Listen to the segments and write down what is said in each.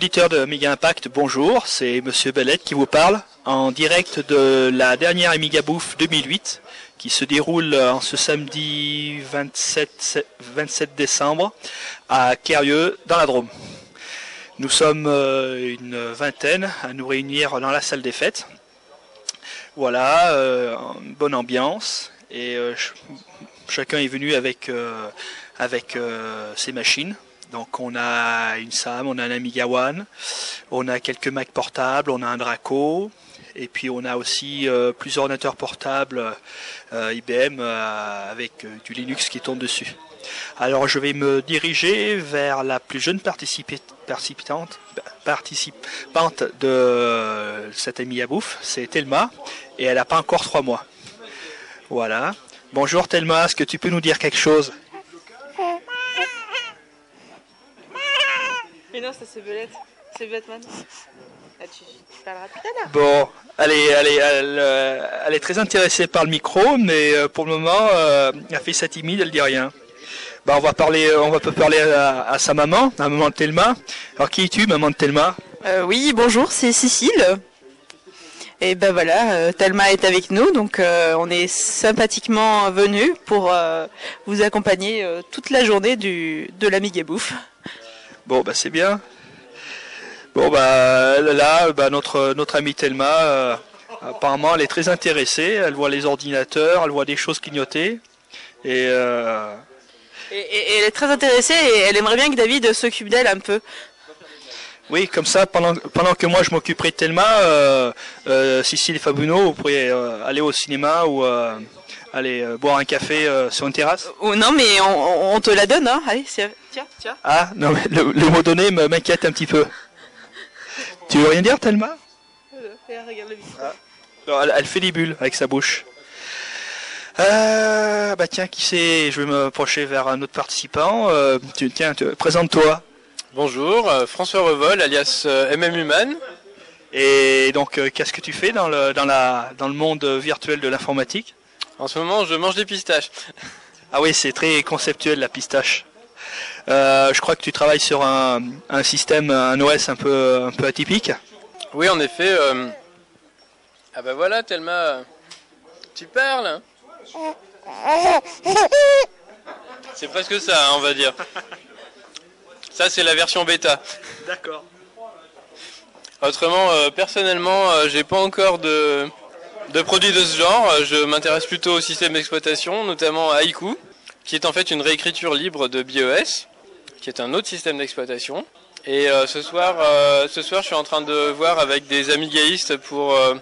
Auditeur de Amiga Impact, bonjour, c'est Monsieur Bellette qui vous parle en direct de la dernière Amiga Bouffe 2008 qui se déroule en ce samedi 27, 27 décembre à Quérieux dans la Drôme. Nous sommes euh, une vingtaine à nous réunir dans la salle des fêtes. Voilà, euh, bonne ambiance et euh, chacun est venu avec, avec ses machines. Donc on a une SAM, on a un Amiga One, on a quelques Mac portables, on a un Draco, et puis on a aussi euh, plusieurs ordinateurs portables euh, IBM euh, avec du Linux qui tourne dessus. Alors je vais me diriger vers la plus jeune participante, de cette Amiga Bouffe, c'est Thelma, et elle n'a pas encore trois mois. Voilà. Bonjour Thelma, est-ce que tu peux nous dire quelque chose? Ça c'est Belette. C'est Batman. Ah, tu, parleras tout à l'heure. Bon, allez, allez, elle, euh, elle, est très intéressée par le micro, mais euh, pour le moment, euh, elle fait sa timide, elle dit rien. Bah, on va parler, on va peut parler à, sa maman, à maman de Thelma. Alors qui es-tu, maman de Thelma Oui, bonjour, c'est Cécile. Et ben voilà, Thelma est avec nous, donc on est sympathiquement venus pour vous accompagner toute la journée du, de l'Amiga Bouffe. Bon, bah c'est bien. Bon, bah là, bah, notre, notre amie Thelma, euh, apparemment, elle est très intéressée. Elle voit les ordinateurs, elle voit des choses clignoter. Et, euh... et, elle est très intéressée et elle aimerait bien que David s'occupe d'elle un peu. Oui, comme ça, pendant, pendant que moi je m'occuperai de Thelma, euh, euh, Cécile et Fabuno, vous pourriez aller au cinéma ou aller boire un café sur une terrasse? Oh, Non, mais on, on, te la donne, hein Allez, tiens, tiens. Ah, non, mais le, le mot donné m'inquiète un petit peu. Tu veux rien dire, Thelma? Ah. elle, fait des bulles avec sa bouche. Euh, bah tiens, qui c'est? Je vais me approcher vers un autre participant. Euh, tiens, présente-toi. Bonjour, euh, François Revol, alias MM Human. Et donc, qu'est-ce que tu fais dans le, dans, la, dans le monde virtuel de l'informatique? En ce moment, je mange des pistaches. Ah oui, c'est très conceptuel la pistache. Euh, je crois que tu travailles sur un, système, un OS un peu, un peu atypique. Oui, en effet. Euh, ah bah voilà, Thelma, tu parles. Hein. C'est presque ça, hein, on va dire. Ça, c'est la version bêta. D'accord. Autrement, euh, personnellement, j'ai pas encore de, de produits de ce genre. Je m'intéresse plutôt au système d'exploitation, notamment à Haiku, qui est en fait une réécriture libre de BIOS qui est un autre système d'exploitation. Et euh, ce soir, euh, ce soir, je suis en train de voir avec des amigaïstes pour euh,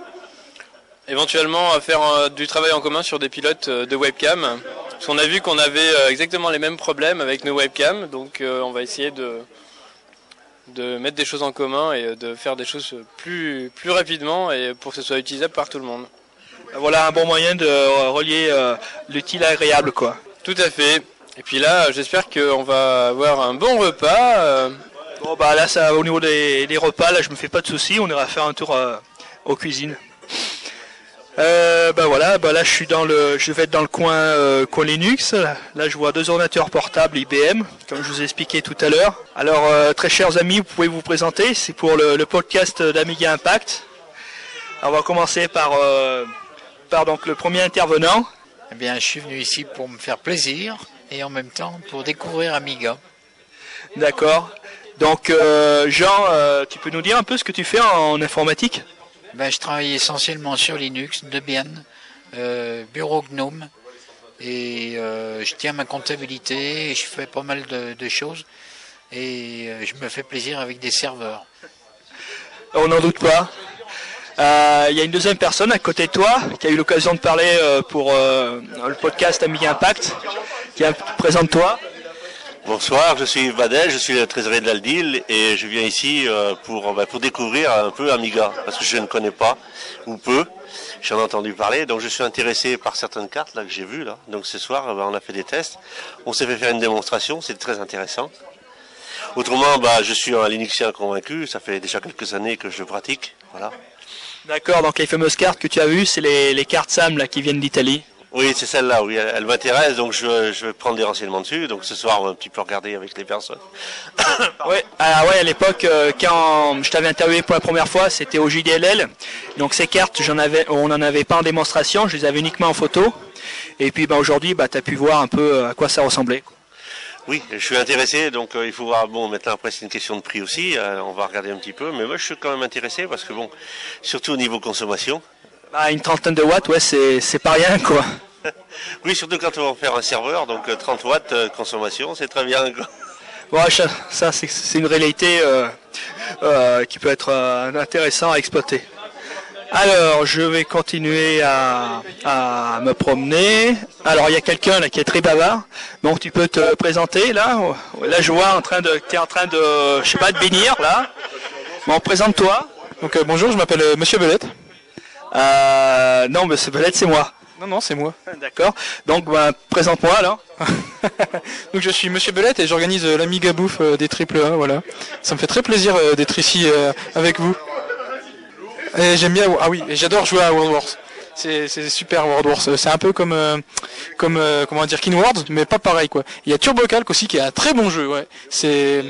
éventuellement faire du travail en commun sur des pilotes de webcam. Parce qu'on a vu qu'on avait exactement les mêmes problèmes avec nos webcams, donc on va essayer de de mettre des choses en commun et de faire des choses plus plus rapidement et pour que ce soit utilisable par tout le monde. Voilà un bon moyen de relier l'utile à l'agréable, quoi. Tout à fait. Et puis là, j'espère qu'on va avoir un bon repas. Euh. Bon bah là, ça, au niveau des, repas, là, je me fais pas de soucis. On ira faire un tour euh, aux cuisines. Euh, bah voilà, bah là je suis dans le, je vais être dans le coin, euh, coin Linux. Là je vois deux ordinateurs portables IBM, comme je vous ai expliqué tout à l'heure. Alors très chers amis, vous pouvez vous présenter. C'est pour le, podcast d'Amiga Impact. on va commencer par, par donc le premier intervenant. Eh bien, je suis venu ici pour me faire plaisir et en même temps pour découvrir Amiga. D'accord. Donc euh, Jean, euh, tu peux nous dire un peu ce que tu fais en, informatique? Ben, Je travaille essentiellement sur Linux, Debian, euh, Bureau Gnome, et je tiens ma comptabilité, et je fais pas mal de, choses, et je me fais plaisir avec des serveurs. On n'en doute pas. Il y a une deuxième personne à côté de toi qui a eu l'occasion de parler pour le podcast Amiga Impact. Tiens, présente-toi. Bonsoir, je suis Yves Badel, je suis le trésorier de l'Aldil et je viens ici euh, pour, pour découvrir un peu Amiga, parce que je ne connais pas, ou peu, j'en ai entendu parler, donc je suis intéressé par certaines cartes là que j'ai vues là. Donc ce soir, on a fait des tests, on s'est fait faire une démonstration, c'est très intéressant. Autrement, bah, je suis un Linuxien convaincu, ça fait déjà quelques années que je pratique, voilà. D'accord, donc les fameuses cartes que tu as vues, c'est les, les cartes SAM là qui viennent d'Italie. Oui, c'est celle-là, oui, elle, elle m'intéresse, donc je, je vais prendre des renseignements dessus. Donc ce soir, on va un petit peu regarder avec les personnes. Ouais, ah ouais, à l'époque, euh, quand je t'avais interviewé pour la première fois, c'était au JDLL. Donc ces cartes, j'en avais, on n'en avait pas en démonstration, je les avais uniquement en photo. Et puis bah, aujourd'hui, bah, tu as pu voir un peu euh, à quoi ça ressemblait. quoi. Oui, je suis intéressé, donc euh, il faut voir. Bon, maintenant après c'est une question de prix aussi. euh, on va regarder un petit peu, mais moi je suis quand même intéressé parce que bon, surtout au niveau consommation. Bah, une trentaine de watts, ouais, c'est c'est pas rien, quoi. Oui, surtout quand on va faire un serveur, donc euh, 30 watts euh, consommation, c'est très bien. quoi. Ouais, ça, ça, c'est une réalité qui peut être intéressant à exploiter. Alors, je vais continuer à, à me promener. Alors, il y a quelqu'un là qui est très bavard. Donc, tu peux te présenter là. Là, je vois en train de, t'es en train de, je sais pas, de bénir là. Bon, présente-toi. Donc euh, bonjour, je m'appelle euh, Monsieur Belette. Euh, non, mais c'est peut-être c'est moi. Non, non, c'est moi. D'accord. Donc, bah, présente-moi alors. Donc je suis Monsieur Belette et j'organise l'Amiga Bouffe des triple A, voilà. Ça me fait très plaisir d'être ici avec vous. Et j'aime bien, ah oui, et j'adore jouer à World Wars. C'est c'est super World Wars. C'est un peu comme euh, comme euh, comment dire King World, mais pas pareil quoi. Il y a Turbo Calc aussi qui est un très bon jeu, ouais. C'est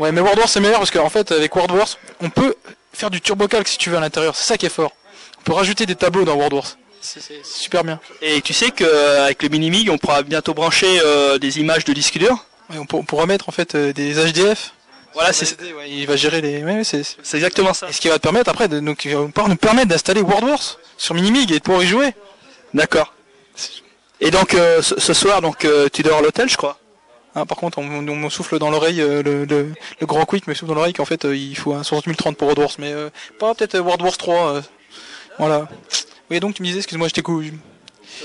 ouais, mais World Wars c'est meilleur parce qu'en fait avec World Wars, on peut faire du Turbo Calc si tu veux à l'intérieur. C'est ça qui est fort. On peut rajouter des tableaux dans World Wars. C'est c'est super bien. Et tu sais qu'avec le Minimig, on pourra bientôt brancher euh, des images de disque dur. Ouais, on, peut- on pourra mettre en fait euh, des HDF. Voilà, c'est Ouais, il va gérer les. Ouais, c'est. exactement ça. Et ce qui va te permettre après, de, donc, va nous permettre d'installer World Wars sur Minimig et de pouvoir y jouer. D'accord. Et donc euh, ce, ce soir, donc euh, tu dors à l'hôtel, je crois. Hein, par contre, on, on, on me souffle dans l'oreille, euh, le, le, le grand quick me souffle dans l'oreille qu'en fait euh, il faut un 60030 pour World Wars, mais euh, pas peut-être World Wars 3. euh, voilà. Oui, donc tu me disais, excuse-moi, je t'écoute.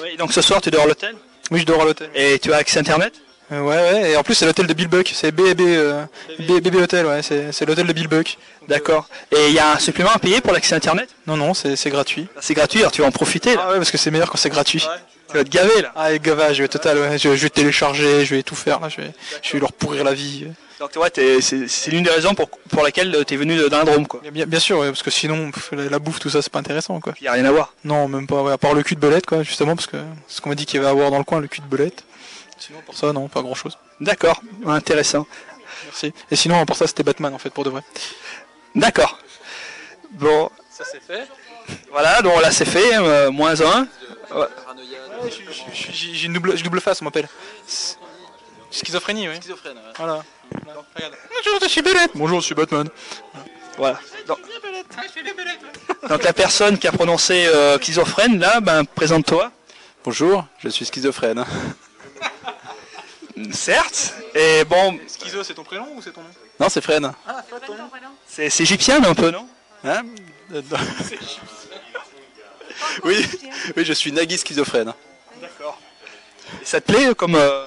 Oui. Donc ce soir, tu dors à l'hôtel? Oui, je dors à l'hôtel. Et tu as accès internet? Euh, ouais, ouais, et en plus c'est l'hôtel de Bill Buck, c'est BB, euh, B- BB Hotel, ouais, c'est c'est l'hôtel de Bill Buck. D'accord. Et il y a un supplément à payer pour l'accès internet? Non, non, c'est c'est gratuit. C'est gratuit, alors tu vas en profiter. Là. Ah ouais, parce que c'est meilleur quand c'est gratuit. Tu vas te gaver là. Ah, et gavage, ouais, total, ouais. Je, je vais télécharger, je vais tout faire, là, je vais, je vais leur pourrir la vie. Donc tu vois, t'es- c'est c'est l'une des raisons pour, pour laquelle tu es venu la Drôme, quoi. Bien, bien, sûr, ouais, parce que sinon, pff, la, la bouffe, tout ça, c'est pas intéressant, quoi. Il y a rien à voir. Non, même pas, ouais, à part le cul de belette, quoi, justement, parce que c'est ce qu'on m'a dit qu'il y avait à voir dans le coin, le cul de belette. Sinon, pour ça, non, pas grand chose. D'accord. Intéressant. Merci. Et sinon, pour ça, c'était Batman, en fait, pour de vrai. D'accord. Bon, Ça c'est fait. voilà. Donc là, c'est fait. euh, moins un. Ouais. J'ai une double, double face, on m'appelle. Schizophrénie, oui. Schizophrène. ouais. Voilà. Regarde. Bonjour, je suis Belette. Bonjour, je suis Batman. Voilà. Donc, donc la personne qui a prononcé euh, schizophrène, là, ben présente-toi. Bonjour, je suis schizophrène. Certes. Et bon, Schizo, c'est ton prénom ou c'est ton nom Non, c'est Fren. c'est c'est égyptien un peu, non Hein non. oui, oui, je suis Nagui schizophrène. D'accord. Et ça te plaît euh, comme euh,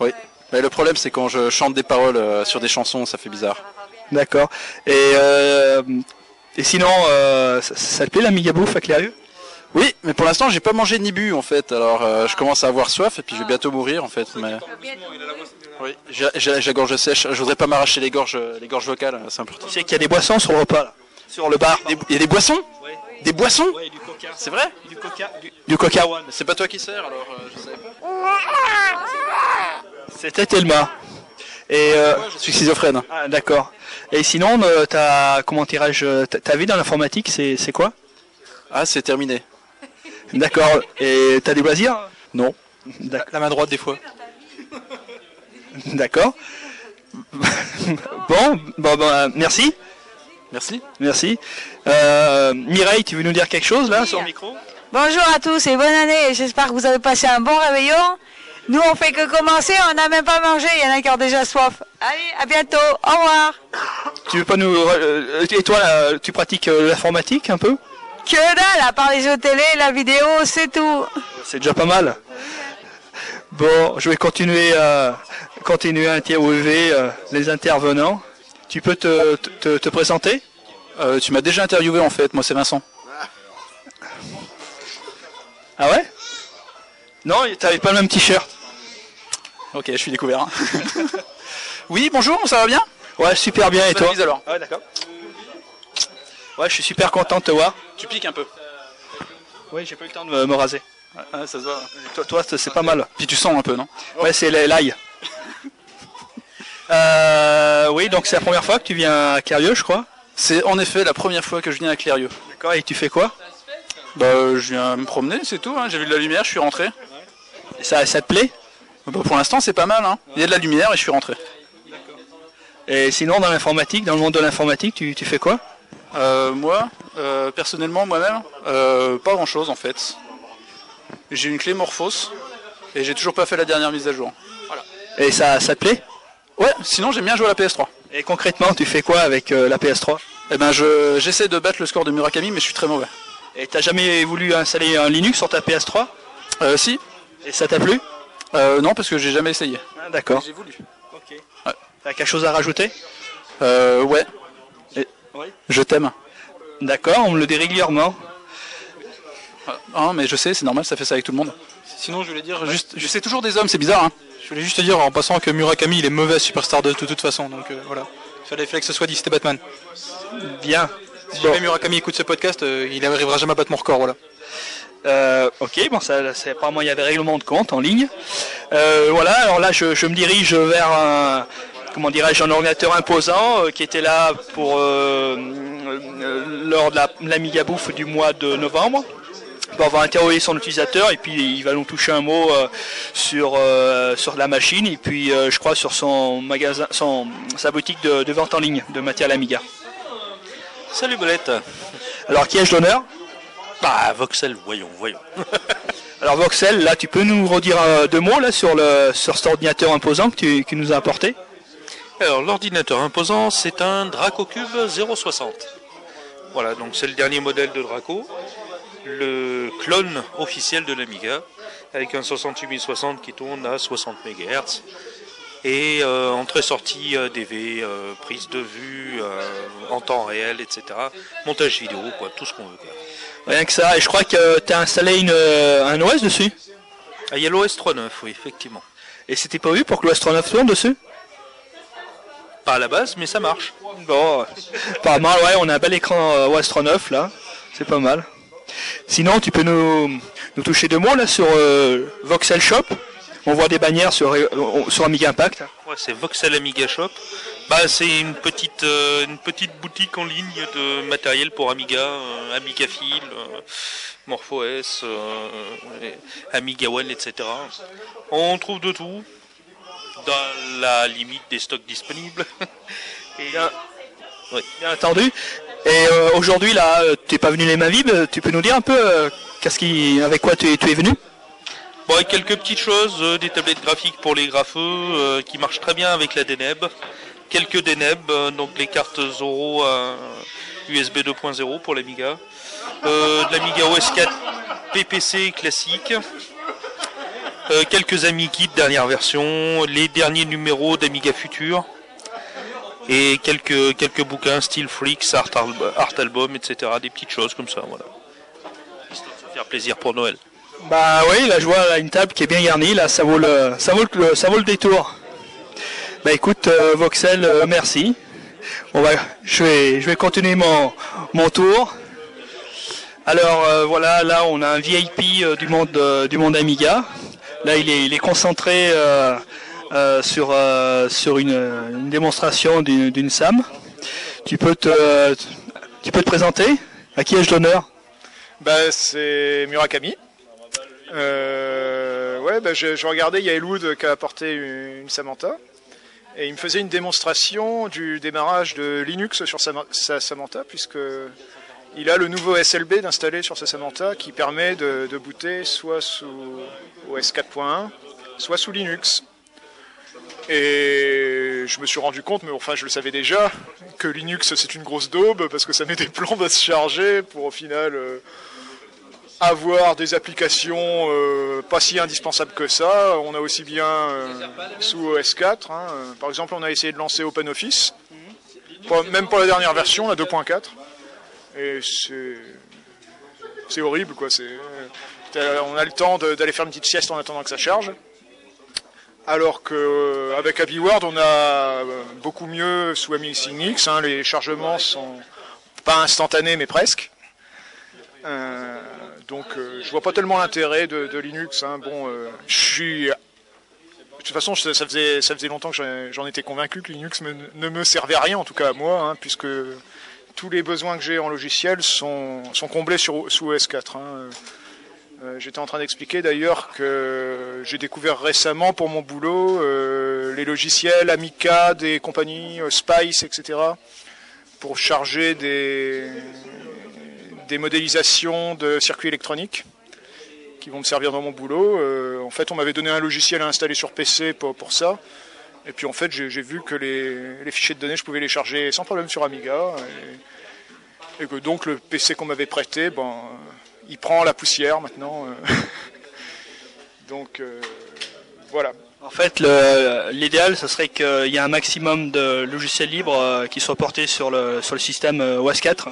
Oui. Mais le problème, c'est quand je chante des paroles euh, sur des chansons, ça fait bizarre. D'accord. Et euh, et sinon, euh, ça, ça te plaît l'Amiga bouffe à Clérieux Oui, mais pour l'instant, j'ai pas mangé ni bu en fait. Alors, euh, je commence à avoir soif et puis je vais bientôt mourir en fait. Mais oui, j'ai la gorge sèche. Je voudrais pas m'arracher les gorges, les gorges vocales. C'est important. Tu sais qu'il y a des boissons sur le repas, là. Sur le bar. Des- Il y a des boissons? Des boissons? Ouais, du coca. C'est vrai? Du coca. Du, du coca one. Mais C'est pas toi qui sers alors. euh, je savais pas. C'était Thelma. Et euh, Je suis schizophrène. ah, d'accord. Et sinon, euh, ta comment dirais-je, ta, ta vie dans l'informatique, c'est c'est quoi? Ah, c'est terminé. D'accord. Et t'as des loisirs? Non. La main droite, des fois. D'accord. bon, bon, bon, merci, Merci. merci. Euh, Mireille, tu veux nous dire quelque chose là sur le micro? Bonjour à tous et bonne année. J'espère que vous avez passé un bon réveillon. Nous, on fait que commencer, on n'a même pas mangé. Il y en a qui ont déjà soif. Allez, à bientôt. Au revoir. Tu veux pas nous euh, et toi là, tu pratiques euh, l'informatique un peu? Que dalle, à part les jeux télé, la vidéo, c'est tout. C'est déjà pas mal. Bon, je vais continuer à continuer à interviewer euh, les intervenants. Tu peux te, te, te présenter? Euh, tu m'as déjà interviewé en fait. Moi, c'est Vincent. Ah ouais? Non, t'avais pas le même t-shirt. Ok, je suis découvert. hein. oui, bonjour, ça va bien? Ouais, super bien. Et toi? Ouais, d'accord. Ouais, je suis super content de te voir. Tu piques un peu. Oui, j'ai pas eu le temps de me, raser. ça se voit. Toi, toi c'est pas mal. Puis tu sens un peu, non Ouais, c'est l'ail. Euh, oui, donc c'est la première fois que tu viens à Clérieux, je crois. C'est en effet la première fois que je viens à Clérieux. D'accord, et tu fais quoi? Bah, je viens me promener, c'est tout. hein. J'ai vu de la lumière, je suis rentré. Et ça, ça te plaît? Bah, pour l'instant, c'est pas mal. Hein. Il y a de la lumière et je suis rentré. Et sinon, dans l'informatique, dans le monde de l'informatique, tu, tu fais quoi? Euh, moi, euh, personnellement, moi-même, euh, pas grand-chose en fait. J'ai une clé Morphos et j'ai toujours pas fait la dernière mise à jour. Et ça, ça te plaît? Ouais, sinon j'aime bien jouer à la PS3. Et concrètement, tu fais quoi avec euh, la PS3 Eh ben, je, j'essaie de battre le score de Murakami, mais je suis très mauvais. Et t'as jamais voulu installer un Linux sur ta PS3 Euh, si Et ça t'a plu? Euh, Non, parce que j'ai jamais essayé. Ah, D'accord. J'ai voulu. Ok. T'as quelque chose à rajouter? Euh, ouais. Oui. Je t'aime. D'accord, on me le dit régulièrement. Ah, mais je sais, c'est normal, ça fait ça avec tout le monde. Sinon, je voulais dire Juste, je sais toujours des hommes, c'est bizarre. Hein. Je voulais juste te dire en passant que Murakami il est mauvais superstar de, de toute façon, donc euh, voilà. Il fallait, fallait que ce soit dit, c'était Batman. Bien. Si jamais Murakami écoute ce podcast, euh, il n'arrivera jamais à battre mon record, voilà. Euh, ok, bon, ça, c'est apparemment il y avait règlement de compte en ligne. Euh, voilà, alors là, je, je me dirige vers un, comment dirais-je, un ordinateur imposant euh, qui était là pour euh, euh, lors de la, l'Amiga Bouffe du mois de novembre. On va interroger son utilisateur et puis il va nous toucher un mot euh, sur euh, sur la machine et puis euh, je crois sur son magasin, son sa boutique de, de vente en ligne de matériel Amiga. Salut Bolette. Alors qui ai-je l'honneur? Bah, Voxel, voyons, voyons. Alors Voxel, là tu peux nous redire deux mots là sur le sur cet ordinateur imposant que tu nous a apporté? Alors, l'ordinateur imposant, c'est un Dracocube 060. Voilà, donc c'est le dernier modèle de Draco, le clone officiel de l'Amiga, avec un 68060 qui tourne à 60 MHz. Et euh, entrée-sortie euh, DV, euh, prise de vue euh, en temps réel, etc. Montage vidéo, quoi, tout ce qu'on veut. Quoi. Rien que ça, et je crois que tu as installé une, un OS dessus? Ah, il y a l'OS 3.9, oui, effectivement. Et c'était pas vu pour que l'OS 39 tourne dessus? Pas à la base, mais ça marche. Bon, euh, apparemment, ouais, on a un bel écran euh, OS 39 là, c'est pas mal. Sinon, tu peux nous, nous toucher deux mots là sur euh, Voxel Shop. On voit des bannières sur, euh, sur Amiga Impact. Ouais, c'est Voxel Amiga Shop. Bah, c'est une petite, euh, une petite boutique en ligne de matériel pour Amiga, euh, Amiga euh, MorphOS, Amiga One, etc. On trouve de tout dans la limite des stocks disponibles. Et, Bien. oui. Bien entendu. Et euh, aujourd'hui là, euh, t'es pas venu les mains vides. Tu peux nous dire un peu euh, qu'est-ce qui, avec quoi tu es, tu es venu? Bon, et quelques petites choses, euh, des tablettes graphiques pour les grapheux euh, qui marchent très bien avec la DNEB. Quelques DNEB, donc les cartes Zoro USB 2.0 pour l'Amiga. De l'Amiga OS 4 PPC classique. Euh, quelques AmiKit dernière version, les derniers numéros d'Amiga Future. Et quelques, quelques bouquins style Freaks, Art, Art Album, etc. Des petites choses comme ça, voilà. Histoire de se faire plaisir pour Noël. Bah oui, là je vois une table qui est bien garnie, là ça vaut le, ça vaut le, ça vaut le détour. Bah écoute, euh, Voxel, euh, merci. On va, je vais, je vais continuer mon, mon tour. Alors voilà, là on a un VIP du monde, du monde Amiga. Là il est, concentré euh, euh, sur, euh, sur une, démonstration d'une SAM. Tu peux te, tu peux te présenter? À qui ai-je l'honneur? Bah, c'est Murakami. Ouais, bah, je, regardais, il y a qui a apporté une, une Samantha. Et il me faisait une démonstration du démarrage de Linux sur sa, sa Samantha, puisque il a le nouveau SLB d'installer sur sa Samantha qui permet de, booter soit sous OS 4.1, soit sous Linux. Et je me suis rendu compte, mais enfin je le savais déjà, que Linux c'est une grosse daube parce que ça met des plombes à se charger pour au final euh, avoir des applications euh, pas si indispensables que ça. On a aussi bien euh, sous OS 4. hein, par exemple, on a essayé de lancer OpenOffice, Pas- même pour la dernière version, la 2.4. Et c'est horrible quoi. C'est euh, on a le temps d'aller faire une petite sieste en attendant que ça charge. Alors qu'avec AbiWord, on a euh, beaucoup mieux sous AmiXinix. Hein, les chargements sont pas instantanés, mais presque. Euh, donc euh, je vois pas tellement l'intérêt de, Linux. hein. Bon, euh, je. De toute façon, ça faisait, ça faisait longtemps que j'en- étais convaincu que Linux ne me servait à rien, en tout cas à moi, hein, puisque tous les besoins que j'ai en logiciel sont, sont comblés sur, sous OS4. hein. Euh, J'étais en train d'expliquer d'ailleurs que j'ai découvert récemment pour mon boulot euh, les logiciels Amica des compagnies euh, Spice, etc. pour charger des, des modélisations de circuits électroniques qui vont me servir dans mon boulot. Euh, en fait, on m'avait donné un logiciel à installer sur PC pour, pour ça. Et puis en fait, j'ai vu que les, les fichiers de données, je pouvais les charger sans problème sur Amiga. Et, et que donc le PC qu'on m'avait prêté, ben, il prend la poussière maintenant. euh. donc euh, voilà. En fait, l'idéal, ce serait qu'il y ait un maximum de logiciels libres euh, qui soient portés sur le, sur le système OS 4.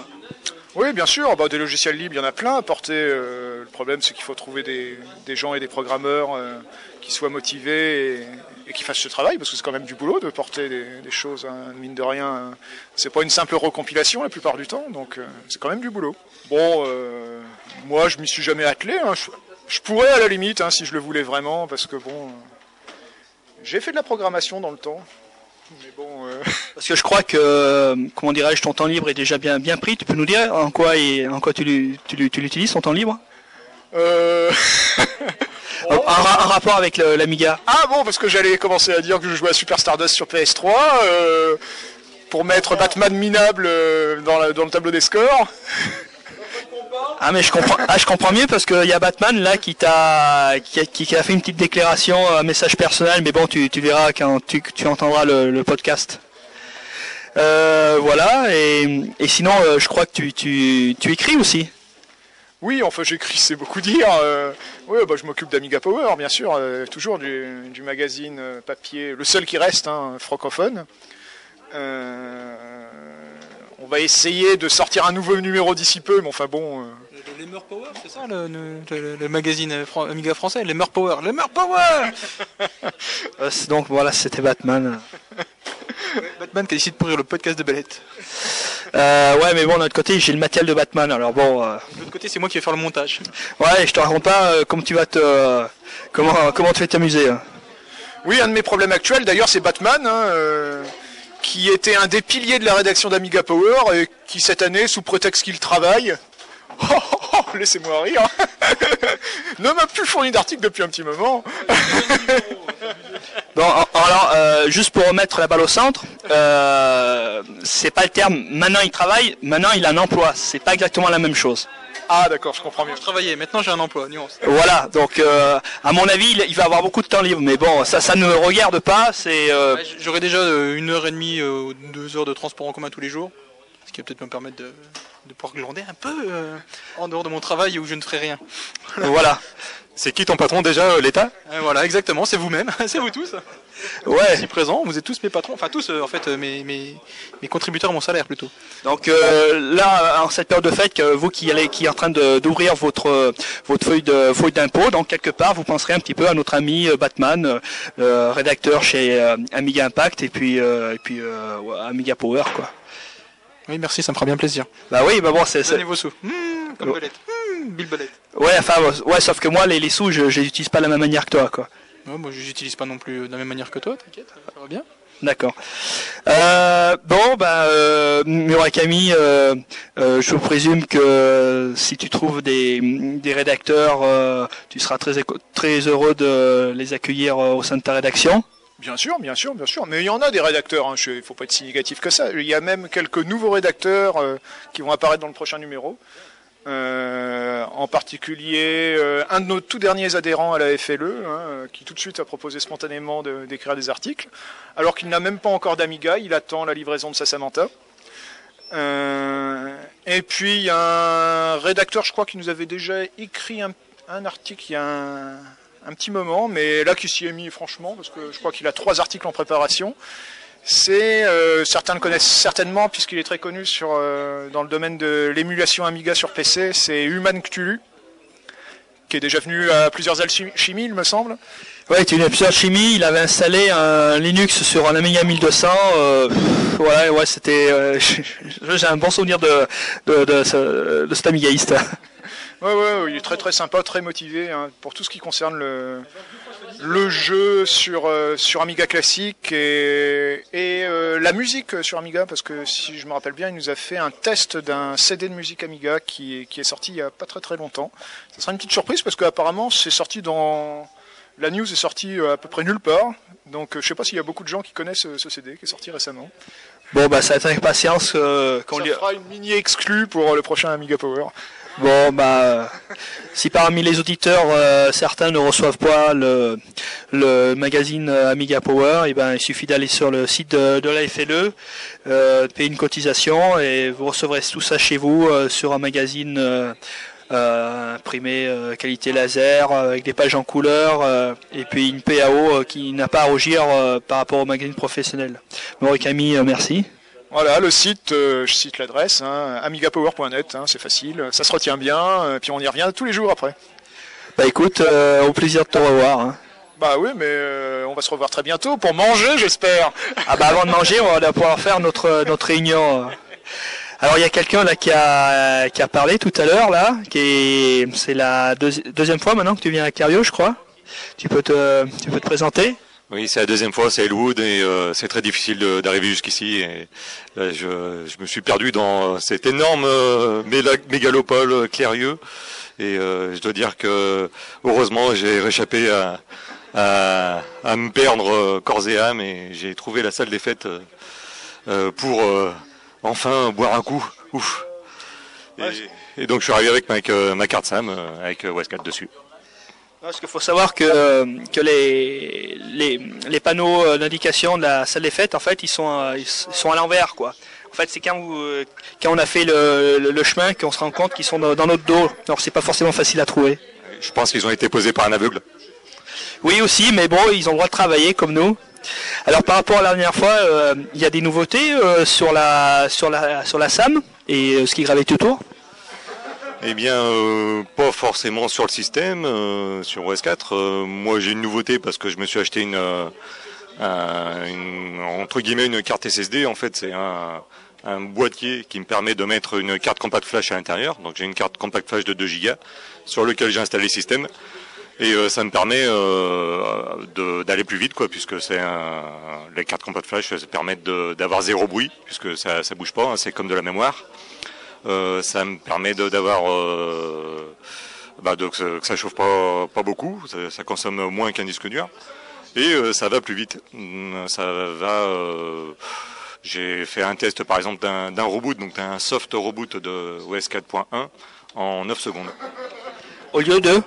Oui, bien sûr, bah, des logiciels libres, il y en a plein à porter. euh, le problème, c'est qu'il faut trouver des, des gens et des programmeurs euh, qui soient motivés et, et qui fassent ce travail, parce que c'est quand même du boulot de porter des, des choses, hein, mine de rien. hein. C'est pas une simple recompilation la plupart du temps, donc euh, c'est quand même du boulot. Bon, euh, moi, je m'y suis jamais attelé. hein. Je, je pourrais à la limite, hein, si je le voulais vraiment, parce que bon, euh, j'ai fait de la programmation dans le temps. Mais bon, euh, Parce que je crois que, comment dirais-je, ton temps libre est déjà bien, bien pris. Tu peux nous dire en quoi, et, en quoi tu, tu l'utilises, ton temps libre? Euh, un, ra- un rapport avec l'Amiga Ah bon, parce que j'allais commencer à dire que je jouais à Super Stardust sur PS3 euh, pour mettre Batman minable euh, dans, la- dans le tableau des scores. Ah mais je comprends, ah, je comprends mieux parce qu'il y a Batman là qui t'a, qui, a- qui a fait une petite déclaration, un message personnel, mais bon tu, tu verras quand tu, tu entendras le, le podcast. Euh, voilà et, et sinon euh, je crois que tu, tu, tu écris aussi. Oui, enfin j'écris, c'est beaucoup dire. Oui, bah, je m'occupe d'Amiga Power, bien sûr, euh, toujours du, du magazine euh, papier, le seul qui reste, hein, francophone. Euh, on va essayer de sortir un nouveau numéro d'ici peu, mais enfin bon. euh, Les Meurs Power, c'est ça le, le- le- le magazine fran- Amiga français Les Meurs Power Les Meurs Power Euh, c'est donc voilà c'était Batman. Batman qui a décidé de pourrir le podcast de Belette. Euh, ouais mais bon de l'autre côté j'ai le matériel de Batman alors bon. euh, De l'autre côté, c'est moi qui vais faire le montage. ouais je te raconte pas euh, comment tu vas te, euh, comment comment tu vas t'amuser. hein. Oui, un de mes problèmes actuels, d'ailleurs, c'est Batman, hein, euh, qui était un des piliers de la rédaction d'Amiga Power et qui cette année, sous prétexte qu'il travaille, oh, oh, laissez-moi rire, ne m'a plus fourni d'article depuis un petit moment. Bon, alors, euh, juste pour remettre la balle au centre, euh, c'est pas le terme maintenant il travaille, maintenant il a un emploi. C'est pas exactement la même chose. Ah, d'accord, je comprends mieux. Je travaillais, maintenant j'ai un emploi, nuance. Voilà, donc euh, à mon avis, il, il va avoir beaucoup de temps libre, mais bon, ça, ça ne me regarde pas. C'est euh, Ouais, J'aurai déjà une heure et demie, euh, deux heures de transport en commun tous les jours. Ce qui va peut-être me permettre de, de pouvoir glander un peu euh, en dehors de mon travail où je ne ferai rien. voilà. C'est qui ton patron déjà, euh, l'État? Euh, voilà, exactement, c'est vous-même, c'est vous tous. Ouais. Ici présents, vous êtes tous mes patrons, enfin tous euh, en fait euh, mes, mes, mes contributeurs à mon salaire plutôt. Donc euh, là, en cette période de fête, vous qui allez, qui est en train d'ouvrir votre euh, votre feuille de feuille d'impôt, donc quelque part, vous penserez un petit peu à notre ami euh, Batman, euh, euh, rédacteur chez euh, Amiga Impact et puis euh, et puis euh, Amiga Power, quoi. Oui, merci, ça me fera bien plaisir. Bah oui, bah bon, c'est Donnez vos sous. Mmh, comme Oh. Belette. Mmh, Bill Belette. ouais, enfin ouais, sauf que moi les, les sous, je, je les utilise pas de la même manière que toi, quoi. Ouais, moi, j'utilise pas non plus de la même manière que toi, t'inquiète, ça va bien. D'accord. Euh, bon, bah, euh, Murakami, euh, euh, je présume que si tu trouves des, des rédacteurs, euh, tu seras très, très heureux de les accueillir euh, au sein de ta rédaction. Bien sûr, bien sûr, bien sûr. Mais il y en a des rédacteurs, hein. il ne faut pas être si négatif que ça. Il y a même quelques nouveaux rédacteurs euh, qui vont apparaître dans le prochain numéro. Euh, en particulier, euh, un de nos tout derniers adhérents à la FLE, hein, qui tout de suite a proposé spontanément d'écrire des articles, alors qu'il n'a même pas encore d'Amiga, il attend la livraison de sa Samantha. Et puis, il y a un rédacteur, je crois, qui nous avait déjà écrit un, article un petit moment, mais là qui s'y est mis franchement, parce que je crois qu'il a trois articles en préparation. C'est euh, certains le connaissent certainement puisqu'il est très connu sur euh, dans le domaine de l'émulation Amiga sur PC. C'est Human Cthulhu, qui est déjà venu à plusieurs alchimies, il me semble. Ouais, tu une plusieurs chimie, il avait installé un Linux sur un Amiga 1200. Euh, ouais, ouais, c'était. euh, j'ai un bon souvenir de de, de, ce- de cet Amigaïste. Ouais, ouais, il est très très sympa, très motivé hein, pour tout ce qui concerne le, le jeu sur, euh, sur Amiga classique et, et euh, la musique sur Amiga, parce que si je me rappelle bien, il nous a fait un test d'un CD de musique Amiga qui est, qui est sorti il y a pas très très longtemps. Ça sera une petite surprise parce qu'apparemment c'est sorti dans... La news est sortie euh, à peu près nulle part, donc je sais pas s'il y a beaucoup de gens qui connaissent ce CD qui est sorti récemment. Bon, bah, ça attend avec patience euh, qu'on Ça fera une mini exclue pour le prochain Amiga Power. Bon, bah, euh, si parmi les auditeurs, euh, certains ne reçoivent pas le, le magazine euh, Amiga Power, et ben, il suffit d'aller sur le site de, de la FLE, euh, payer une cotisation et vous recevrez tout ça chez vous euh, sur un magazine euh, imprimé qualité laser avec des pages en couleur et puis une PAO qui n'a pas à rougir par rapport au magazine professionnel. Bon, Camille, merci. Voilà, le site, euh, je cite l'adresse, hein, amigapower.net, hein, c'est facile, ça se retient bien, euh, puis on y revient tous les jours après. Bah écoute, euh, au plaisir de te revoir. hein. Bah oui, mais on va se revoir très bientôt pour manger, j'espère. Ah bah avant de manger, on va pouvoir faire notre notre réunion. Alors il y a quelqu'un là qui a qui a parlé tout à l'heure là, qui est c'est la deuxi- deuxième fois maintenant que tu viens à Cario, je crois. Tu peux te tu peux te présenter Oui, c'est la deuxième fois, c'est Elwood et euh, c'est très difficile d'arriver jusqu'ici. Et là, je, je me suis perdu dans cet énorme euh, mégalopole euh, Clérieux. Et euh, je dois dire que heureusement, j'ai réchappé à, à, à me perdre euh, corps et âme et j'ai trouvé la salle des fêtes euh, euh, pour euh, enfin boire un coup. Ouf. Et, et donc je suis arrivé avec ma, euh, ma carte SAM euh, avec euh, Westcat dessus. Parce qu'il faut savoir que, euh, que les, les, les panneaux euh, d'indication de la salle des fêtes, en fait, ils sont, euh, ils sont à l'envers, quoi. En fait, c'est quand, on a fait le, le, le chemin qu'on se rend compte qu'ils sont dans, dans notre dos. Alors, c'est pas forcément facile à trouver. Je pense qu'ils ont été posés par un aveugle. Oui, aussi, mais bon, ils ont le droit de travailler comme nous. Alors, par rapport à la dernière fois, euh, il y a des nouveautés euh, sur la sur la sur la SAM et euh, ce qui gravite autour. Eh bien, euh, pas forcément sur le système, euh, sur OS4. Euh, moi, j'ai une nouveauté parce que je me suis acheté une, euh, un- une- entre guillemets une carte SSD. En fait, c'est un, un boîtier qui me permet de mettre une carte compact flash à l'intérieur. Donc, j'ai une carte compact flash de 2 Go sur lequel j'ai installé le système. Et euh, ça me permet euh, d'aller plus vite, quoi, puisque c'est les cartes compact flash permettent d'avoir zéro bruit, puisque ça, ça bouge pas, hein, c'est comme de la mémoire. Euh, ça me permet d'avoir euh, bah, de, que, ça, chauffe pas, pas beaucoup, ça, ça consomme moins qu'un disque dur et euh, ça va plus vite. Hum, Ça va. euh, J'ai fait un test par exemple d'un d'un reboot, donc d'un soft reboot de OS 4.1 en 9 secondes. Au lieu de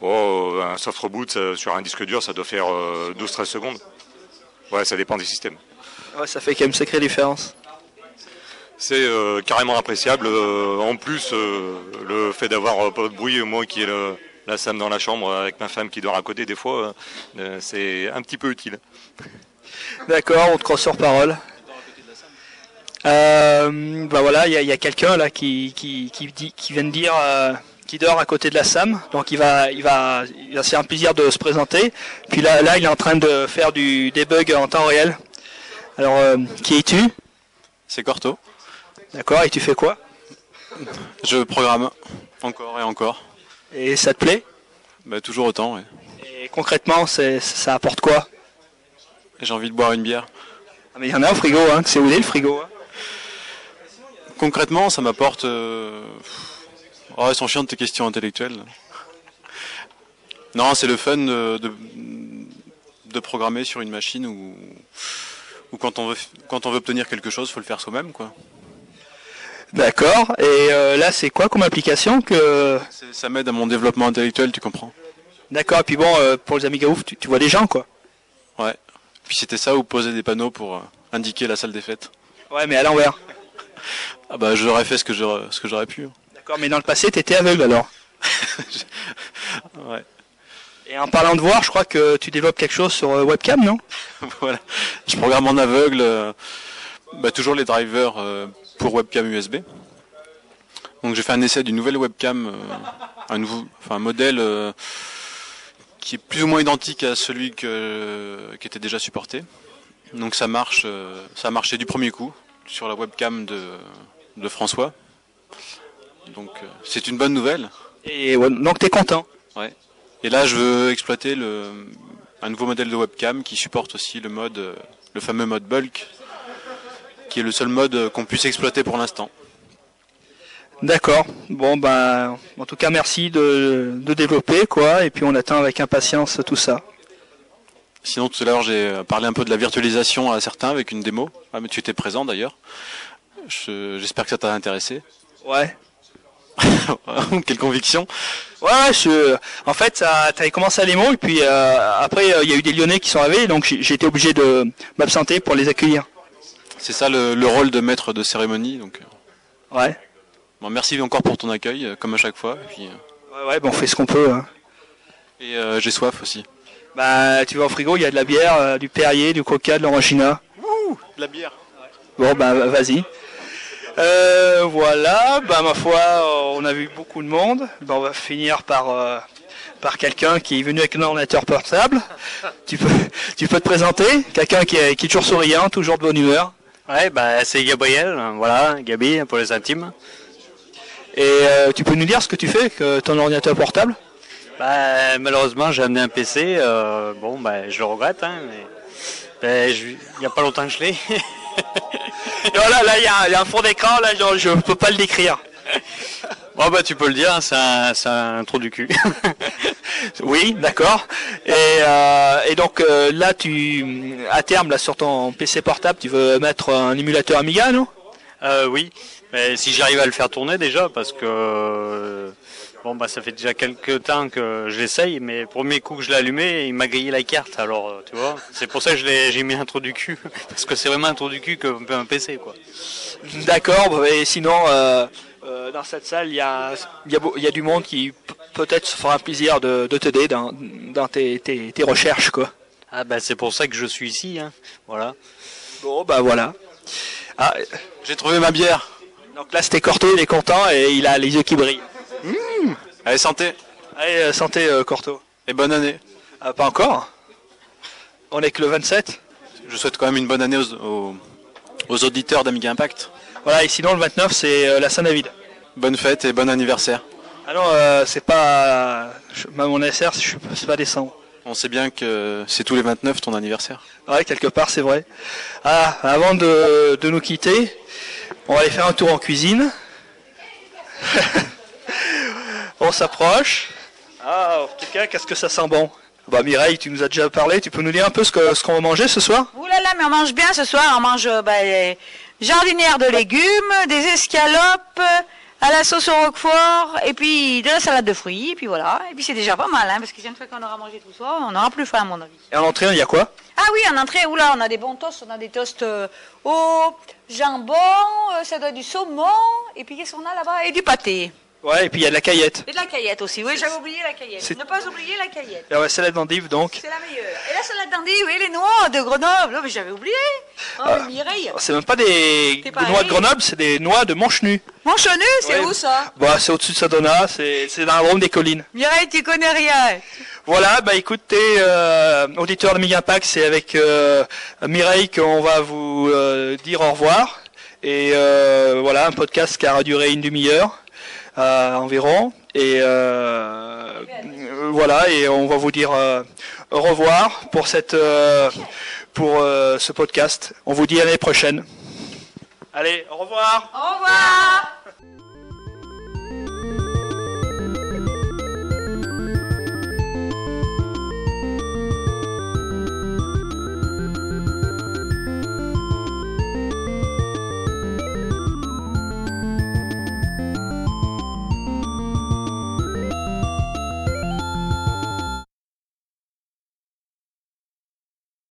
Oh, un soft reboot ça, sur un disque dur, ça doit faire euh, 12-13 secondes. Ouais, ça dépend des systèmes. Ouais, ça fait quand même une sacrée différence. C'est euh, carrément appréciable. Euh, en plus, euh, le fait d'avoir euh, pas de bruit, moi qui ai le, la SAM dans la chambre avec ma femme qui dort à côté des fois, euh, c'est un petit peu utile. D'accord, on te croit sur parole. Euh, bah voilà, il y a, il y a quelqu'un là qui, qui, qui, dit, qui vient de dire euh, qui dort à côté de la SAM, donc il va, il va, il va se faire un plaisir de se présenter. Puis là, là, il est en train de faire du debug en temps réel. Alors, euh, qui es-tu? C'est Corto. D'accord, et tu fais quoi? Je programme encore et encore. Et ça te plaît? Bah, toujours autant, ouais. Et concrètement, ça apporte quoi? J'ai envie de boire une bière. ah, Mais il y en a au frigo, hein. C'est où est le frigo hein? Concrètement, ça m'apporte. Euh... Oh, elles sont chiantes tes questions intellectuelles. Non, c'est le fun de, de, de programmer sur une machine où, où quand, on veut, quand on veut obtenir quelque chose, faut le faire soi-même, quoi. D'accord. Et euh, là, c'est quoi comme application que Ça m'aide à mon développement intellectuel, tu comprends D'accord. Et puis bon, euh, pour les Amiga ouf, tu, tu vois des gens, quoi. Ouais. Puis c'était ça ou poser des panneaux pour euh, indiquer la salle des fêtes. Ouais, mais à l'envers. Ah bah j'aurais fait ce que j'aurais ce que j'aurais pu. D'accord, mais dans le passé, t'étais aveugle alors. Ouais. Et en parlant de voir, je crois que tu développes quelque chose sur webcam, non? Voilà. Je programme en aveugle euh, bah, toujours les drivers euh, pour webcam USB. Donc j'ai fait un essai d'une nouvelle webcam, euh, un nouveau, enfin un modèle euh, qui est plus ou moins identique à celui que, qui était déjà supporté. Donc ça marche, euh, ça a marché du premier coup sur la webcam de, de François. Donc c'est une bonne nouvelle. Et ouais, donc t'es content. Ouais. Et là, je veux exploiter le, un nouveau modèle de webcam qui supporte aussi le mode, le fameux mode bulk, qui est le seul mode euh, qu'on puisse exploiter pour l'instant. D'accord. Bon ben, en tout cas merci de, de développer quoi, et puis on attend avec impatience tout ça. Sinon, tout à l'heure, j'ai euh, parlé un peu de la virtualisation à certains avec une démo. Ah, mais tu étais présent d'ailleurs. Je- J'espère que ça t'a intéressé. Ouais. Quelle conviction. Ouais, je, en fait, ça, t'avais commencé à démo et puis euh, après il y a eu des Lyonnais qui sont arrivés, donc j'ai été obligé de m'absenter pour les accueillir. C'est ça le, le rôle de maître de cérémonie. Donc, euh. Ouais. bon, merci encore pour ton accueil, euh, comme à chaque fois. Et, puis, euh, Ouais, ouais, on fait ce qu'on peut. hein. et euh, j'ai soif aussi. Bah, tu vas au frigo, il y a de la bière, euh, du Perrier, du Coca, de l'Orangina. De la bière. Bon, bah, vas-y. Euh, voilà, bah, ma foi, on a vu beaucoup de monde. Bah, on va finir par, par quelqu'un qui est venu avec un ordinateur portable. tu, peux, tu peux te présenter Quelqu'un qui est toujours souriant, toujours de bonne humeur. Ouais, bah, c'est Gabriel, voilà, Gabi pour les intimes. Et euh, tu peux nous dire ce que tu fais avec ton ordinateur portable? Bah, malheureusement, j'ai amené un PC, euh, bon, bah, je le regrette, hein, mais bah, je- il n'y a pas longtemps que je l'ai. Non, là, il y, a- il y a un fond d'écran, là, genre, je peux pas le décrire. bon, bah, tu peux le dire, hein, c'est un, un trou du cul. Oui, d'accord. Et, euh, et donc euh, là, tu, à terme, là, sur ton PC portable, tu veux mettre un émulateur Amiga, non? Euh, oui, mais si j'arrive à le faire tourner déjà, parce que euh, bon bah ça fait déjà quelques temps que je l'essaye, mais premier coup que je l'ai allumé, il m'a grillé la carte. Alors euh, tu vois, c'est pour ça que je l'ai, j'ai mis un trou du cul, parce que c'est vraiment un trou du cul que un PC quoi. D'accord. bah, Et sinon, euh, dans cette salle, il y a, il y, a, y du monde qui peut-être se fera un plaisir de, de t'aider dans, dans tes, tes, tes recherches, quoi. Ah bah c'est pour ça que je suis ici, hein. Voilà. Bon, bah voilà. Ah, J'ai trouvé ma bière. donc là, c'était Corto, il est content et il a les yeux qui brillent. Allez, santé. Allez, euh, santé, euh, Corto. Et bonne année. Ah, pas encore On est que le 27 Je souhaite quand même une bonne année aux, aux, aux auditeurs d'Amiga Impact. Voilà, et sinon, le 29, c'est euh, la Saint-David. Bonne fête et bon anniversaire. Ah non, euh, c'est pas. je- Mon anniversaire, je suis- c'est pas décembre. On sait bien que c'est tous les 29 ton anniversaire. Ouais, quelque part, c'est vrai. Ah, avant de, de nous quitter, on va aller faire un tour en cuisine. on s'approche. Ah, en tout cas, qu'est-ce que ça sent bon? Bah Mireille, tu nous as déjà parlé, tu peux nous dire un peu ce que ce qu'on va manger ce soir? Ouh là là, mais on mange bien ce soir. On mange euh, bah, les jardinières de légumes, des escalopes à la sauce au roquefort, et puis de la salade de fruits, et puis voilà. Et puis c'est déjà pas mal, hein, parce que une fois qu'on aura mangé tout ça, on n'aura plus faim à mon avis. Et en entrée, il y a quoi? Ah oui, en entrée, oula, on a des bons toasts. On a des toasts euh, au jambon, euh, ça doit être du saumon, et puis qu'est-ce qu'on a là-bas? Et du pâté. Ouais, et puis il y a de la caillette. Et de la caillette aussi. Oui, j'avais oublié la caillette. C'est- Ne pas oublier la caillette. Et ouais, salade d'endive donc. C'est la meilleure. Et la salade d'endive, oui, les noix de Grenoble. Oh, mais j'avais oublié. Oh, Ah. mais Mireille. C'est même pas des, noix de Grenoble, c'est des noix de Montchenu. Manchenu, c'est Ouais. où ça? Bah, c'est au-dessus de Sadona, c'est c'est dans la Drôme des collines. Mireille, tu connais rien. Voilà, bah écoutez, euh, auditeurs de Mega Impact, c'est avec euh, Mireille qu'on va vous euh, dire au revoir. Et euh, voilà, un podcast qui aura duré une demi-heure environ. Et euh, euh, voilà, et on va vous dire euh, au revoir pour cette euh, pour euh, ce podcast. On vous dit à l'année prochaine. Allez, au revoir. Au revoir.